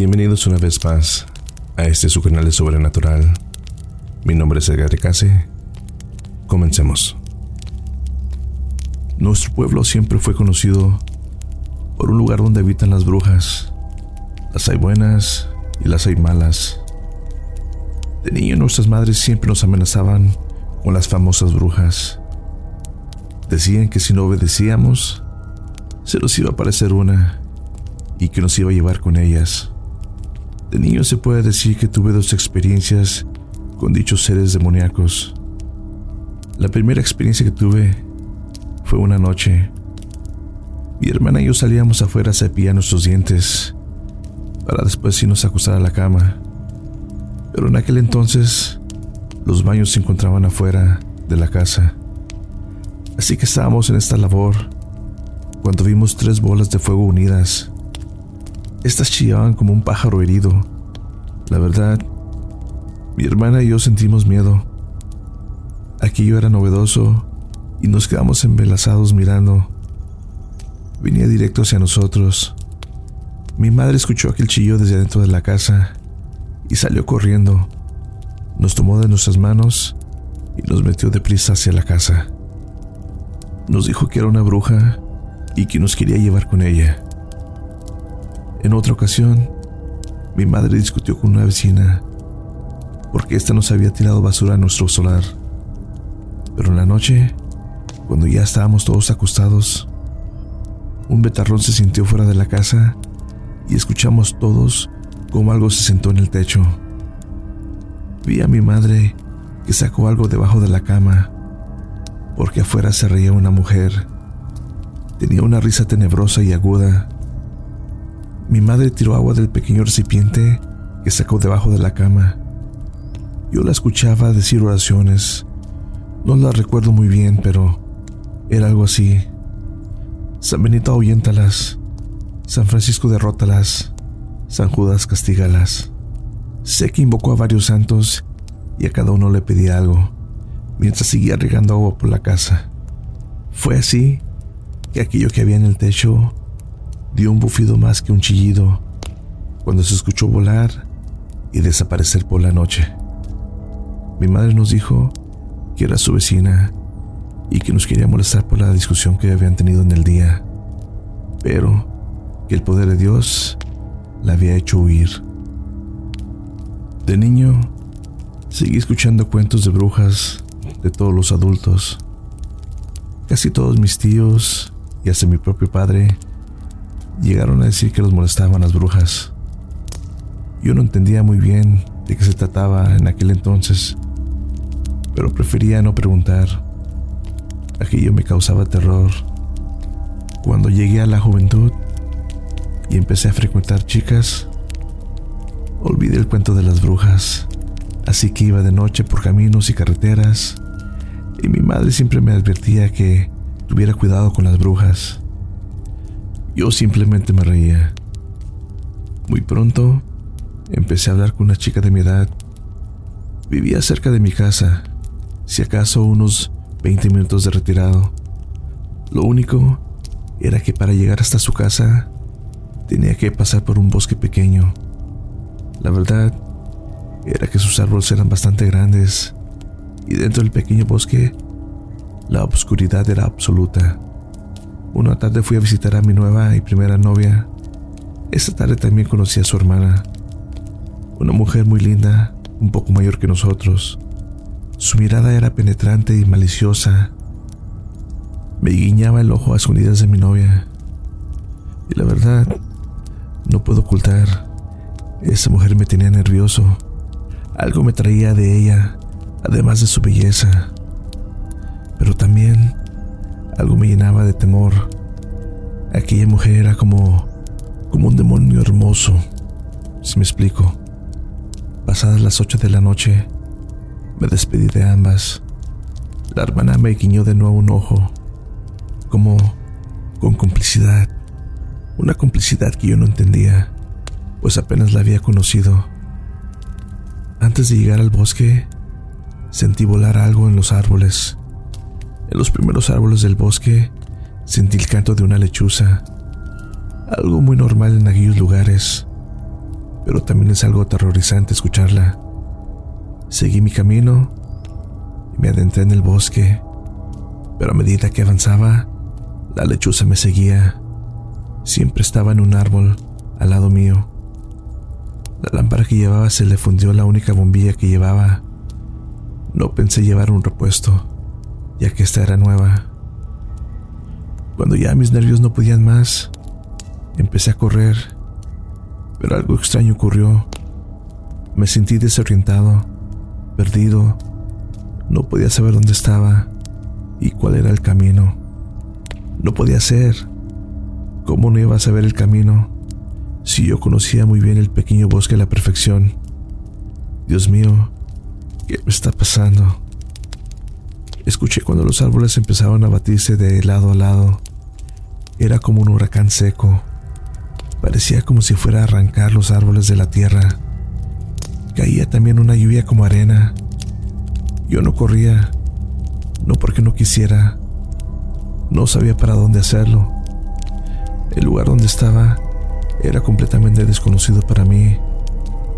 Bienvenidos una vez más a este su canal de Sobrenatural. Mi nombre es Edgar Case. Comencemos. Nuestro pueblo siempre fue conocido por un lugar donde habitan las brujas. Las hay buenas y las hay malas. De niño nuestras madres siempre nos amenazaban con las famosas brujas. Decían que si no obedecíamos, se nos iba a aparecer una y que nos iba a llevar con ellas. De niño se puede decir que tuve dos experiencias con dichos seres demoníacos. La primera experiencia que tuve fue una noche. Mi hermana y yo salíamos afuera a cepillar nuestros dientes para después irnos a acostar a la cama. Pero en aquel entonces los baños se encontraban afuera de la casa. Así que estábamos en esta labor cuando vimos tres bolas de fuego unidas. Estas chillaban como un pájaro herido. La verdad, mi hermana y yo sentimos miedo. Aquello era novedoso y nos quedamos embelazados mirando. Venía directo hacia nosotros. Mi madre escuchó aquel chillo desde dentro de la casa y salió corriendo. Nos tomó de nuestras manos y nos metió deprisa hacia la casa. Nos dijo que era una bruja y que nos quería llevar con ella. En otra ocasión, mi madre discutió con una vecina porque ésta nos había tirado basura a nuestro solar. Pero en la noche, cuando ya estábamos todos acostados, un betarrón se sintió fuera de la casa y escuchamos todos como algo se sentó en el techo. Vi a mi madre que sacó algo debajo de la cama, porque afuera se reía una mujer. Tenía una risa tenebrosa y aguda. Mi madre tiró agua del pequeño recipiente que sacó debajo de la cama. Yo la escuchaba decir oraciones. No la recuerdo muy bien, pero era algo así. San Benito ahuyéntalas. San Francisco derrótalas. San Judas castígalas. Sé que invocó a varios santos y a cada uno le pedía algo, mientras seguía regando agua por la casa. Fue así que aquello que había en el techo dio un bufido más que un chillido cuando se escuchó volar y desaparecer por la noche. Mi madre nos dijo que era su vecina y que nos quería molestar por la discusión que habían tenido en el día, pero que el poder de Dios la había hecho huir. De niño, seguí escuchando cuentos de brujas de todos los adultos. Casi todos mis tíos y hasta mi propio padre llegaron a decir que los molestaban las brujas. Yo no entendía muy bien de qué se trataba en aquel entonces, pero prefería no preguntar. Aquello me causaba terror. Cuando llegué a la juventud y empecé a frecuentar chicas, Olvidé el cuento de las brujas, así que iba de noche por caminos y carreteras, y mi madre siempre me advertía que tuviera cuidado con las brujas. Yo simplemente me reía. Muy pronto empecé a hablar con una chica de mi edad. Vivía cerca de mi casa, si acaso unos 20 minutos de retirado. Lo único era que para llegar hasta su casa tenía que pasar por un bosque pequeño. La verdad era que sus árboles eran bastante grandes y dentro del pequeño bosque la oscuridad era absoluta. Una tarde fui a visitar a mi nueva y primera novia. Esta tarde también conocí a su hermana, una mujer muy linda, un poco mayor que nosotros. Su mirada era penetrante y maliciosa. Me guiñaba el ojo a escondidas de mi novia. Y la verdad, no puedo ocultar esa mujer me tenía nervioso. Algo me traía de ella, además de su belleza. Pero también algo me llenaba de temor. Aquella mujer era como como un demonio hermoso, si me explico. Pasadas las ocho de la noche, me despedí de ambas. La hermana me guiñó de nuevo un ojo, como con complicidad, una complicidad que yo no entendía pues apenas la había conocido. Antes de llegar al bosque, sentí volar algo en los árboles. En los primeros árboles del bosque, sentí el canto de una lechuza, algo muy normal en aquellos lugares. pero también es algo aterrorizante escucharla. Seguí mi camino y me adentré en el bosque, pero a medida que avanzaba, la lechuza me seguía. Siempre estaba en un árbol al lado mío. La lámpara que llevaba se le fundió la única bombilla que llevaba. No pensé llevar un repuesto, ya que esta era nueva. Cuando ya mis nervios no podían más, empecé a correr, pero algo extraño ocurrió. Me sentí desorientado, perdido. No podía saber dónde estaba y cuál era el camino. No podía ser. ¿Cómo no iba a saber el camino si yo conocía muy bien el pequeño bosque a la perfección? Dios mío, ¿qué me está pasando? Escuché cuando los árboles empezaban a batirse de lado a lado. Era como un huracán seco. Parecía como si fuera a arrancar los árboles de la tierra. Caía también una lluvia como arena. Yo no corría, no porque no quisiera, no sabía para dónde hacerlo. El lugar donde estaba era completamente desconocido para mí.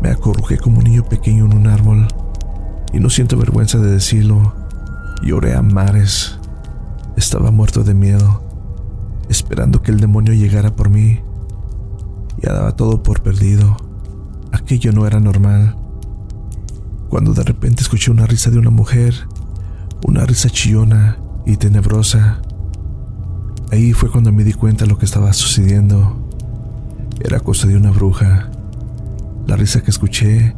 Me acorrujé como un niño pequeño en un árbol y no siento vergüenza de decirlo. Lloré a mares. Estaba muerto de miedo, esperando que el demonio llegara por mí. Ya daba todo por perdido. Aquello no era normal. Cuando de repente escuché una risa de una mujer, una risa chillona y tenebrosa. Ahí fue cuando me di cuenta de lo que estaba sucediendo. Era cosa de una bruja. La risa que escuché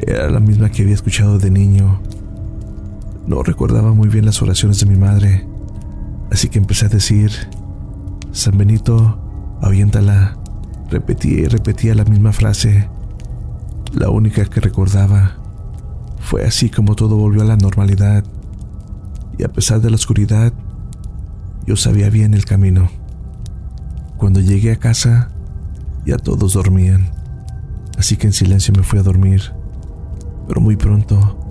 era la misma que había escuchado de niño. No recordaba muy bien las oraciones de mi madre, así que empecé a decir, San Benito, aviéntala. Repetía y repetía la misma frase, la única que recordaba. Fue así como todo volvió a la normalidad, y a pesar de la oscuridad, yo sabía bien el camino. Cuando llegué a casa, ya todos dormían, así que en silencio me fui a dormir, pero muy pronto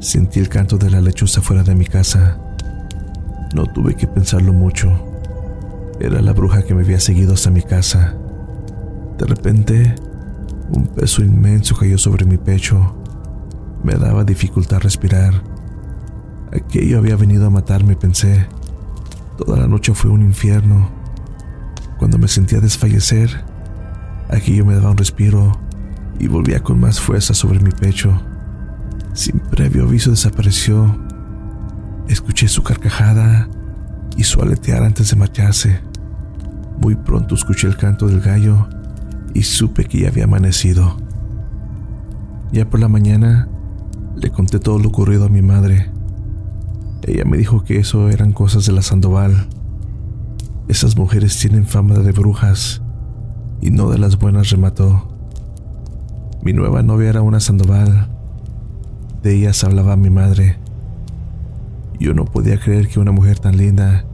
sentí el canto de la lechuza fuera de mi casa. No tuve que pensarlo mucho. Era la bruja que me había seguido hasta mi casa. De repente, un peso inmenso cayó sobre mi pecho. Me daba dificultad respirar. Aquello había venido a matarme, pensé. Toda la noche fue un infierno. Cuando me sentía desfallecer, aquello me daba un respiro y volvía con más fuerza sobre mi pecho. Sin previo aviso desapareció. Escuché su carcajada y su aletear antes de marcharse. Muy pronto escuché el canto del gallo y supe que ya había amanecido. Ya por la mañana le conté todo lo ocurrido a mi madre. Ella me dijo que eso eran cosas de la Sandoval. Esas mujeres tienen fama de brujas y no de las buenas, remató. Mi nueva novia era una Sandoval. De ellas hablaba mi madre. Yo no podía creer que una mujer tan linda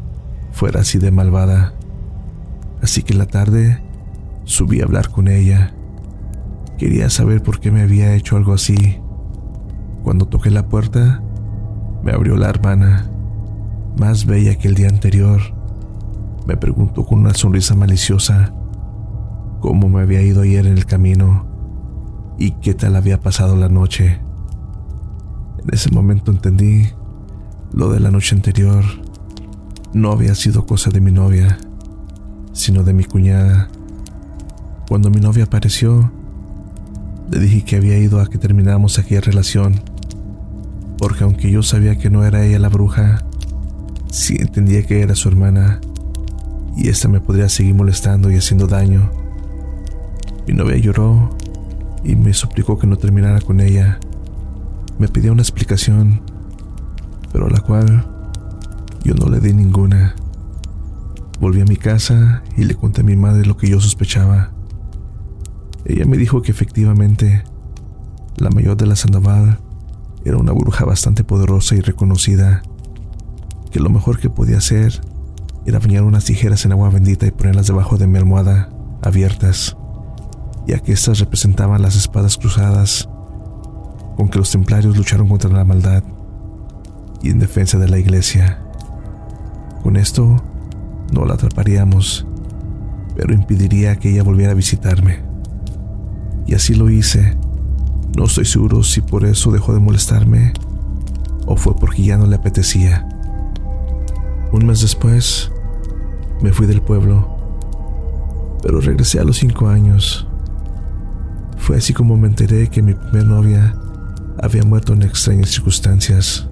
fuera así de malvada. Así que la tarde Subí a hablar con ella. Quería saber por qué me había hecho algo así. Cuando toqué la puerta, me abrió la hermana, más bella que el día anterior. Me preguntó con una sonrisa maliciosa cómo me había ido ayer en el camino y qué tal había pasado la noche. En ese momento entendí lo de la noche anterior. No había sido cosa de mi novia, sino de mi cuñada. Cuando mi novia apareció, le dije que había ido a que termináramos aquella relación, porque aunque yo sabía que no era ella la bruja, sí entendía que era su hermana y esta me podría seguir molestando y haciendo daño. Mi novia lloró y me suplicó que no terminara con ella. Me pidió una explicación, pero a la cual yo no le di ninguna. Volví a mi casa y le conté a mi madre lo que yo sospechaba. Ella me dijo que efectivamente la mayor de la Sandoval era una bruja bastante poderosa y reconocida, que lo mejor que podía hacer era bañar unas tijeras en agua bendita y ponerlas debajo de mi almohada, abiertas, ya que estas representaban las espadas cruzadas con que los templarios lucharon contra la maldad y en defensa de la iglesia. Con esto no la atraparíamos, pero impediría que ella volviera a visitarme. Y así lo hice. No estoy seguro si por eso dejó de molestarme o fue porque ya no le apetecía. Un mes después, me fui del pueblo, pero regresé a los cinco años. Fue así como me enteré que mi primera novia había muerto en extrañas circunstancias.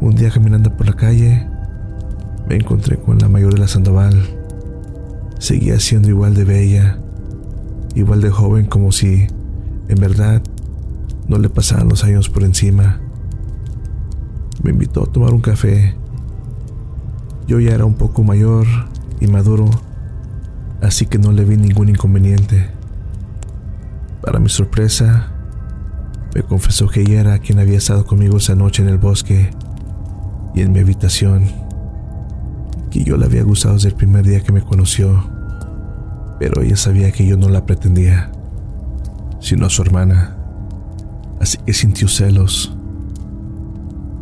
Un día caminando por la calle, me encontré con la mayor de la Sandoval. Seguía siendo igual de bella, igual de joven como si, en verdad, no le pasaran los años por encima. Me invitó a tomar un café yo ya era un poco mayor y maduro, así que no le vi ningún inconveniente. Para mi sorpresa, me confesó que ella era quien había estado conmigo esa noche en el bosque y en mi habitación, que yo le había gustado desde el primer día que me conoció, pero ella sabía que yo no la pretendía, sino a su hermana, así que sintió celos.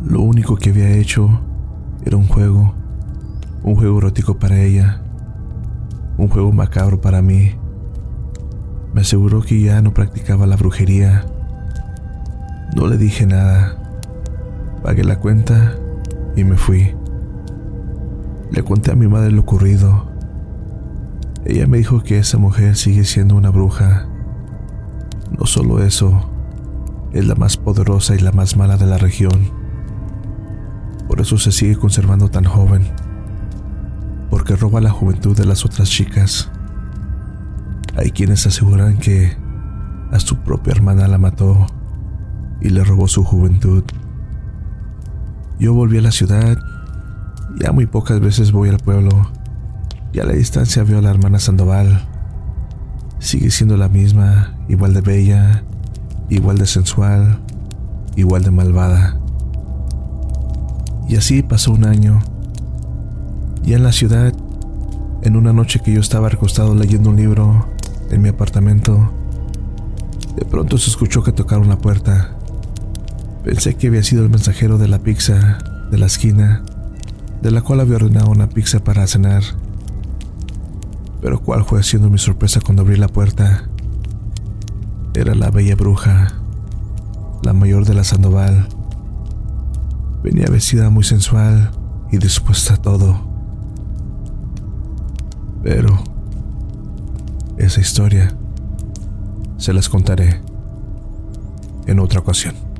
Lo único que había hecho era un juego un juego erótico para ella, un juego macabro para mí. Me aseguró que ya no practicaba la brujería. No le dije nada. Pagué la cuenta y me fui. Le conté a mi madre lo ocurrido. Ella me dijo que esa mujer sigue siendo una bruja. No solo eso, es la más poderosa y la más mala de la región. Por eso se sigue conservando tan joven porque roba la juventud de las otras chicas. Hay quienes aseguran que a su propia hermana la mató y le robó su juventud. Yo volví a la ciudad, ya muy pocas veces voy al pueblo y a la distancia veo a la hermana Sandoval. Sigue siendo la misma, igual de bella, igual de sensual, igual de malvada. Y así pasó un año ya en la ciudad, en una noche que yo estaba recostado leyendo un libro en mi apartamento, de pronto se escuchó que tocaron la puerta. Pensé que había sido el mensajero de la pizza de la esquina, de la cual había ordenado una pizza para cenar. Pero cuál fue siendo mi sorpresa cuando abrí la puerta. Era la bella bruja, la mayor de la Sandoval. Venía vestida muy sensual y dispuesta a todo. Pero esa historia se las contaré en otra ocasión.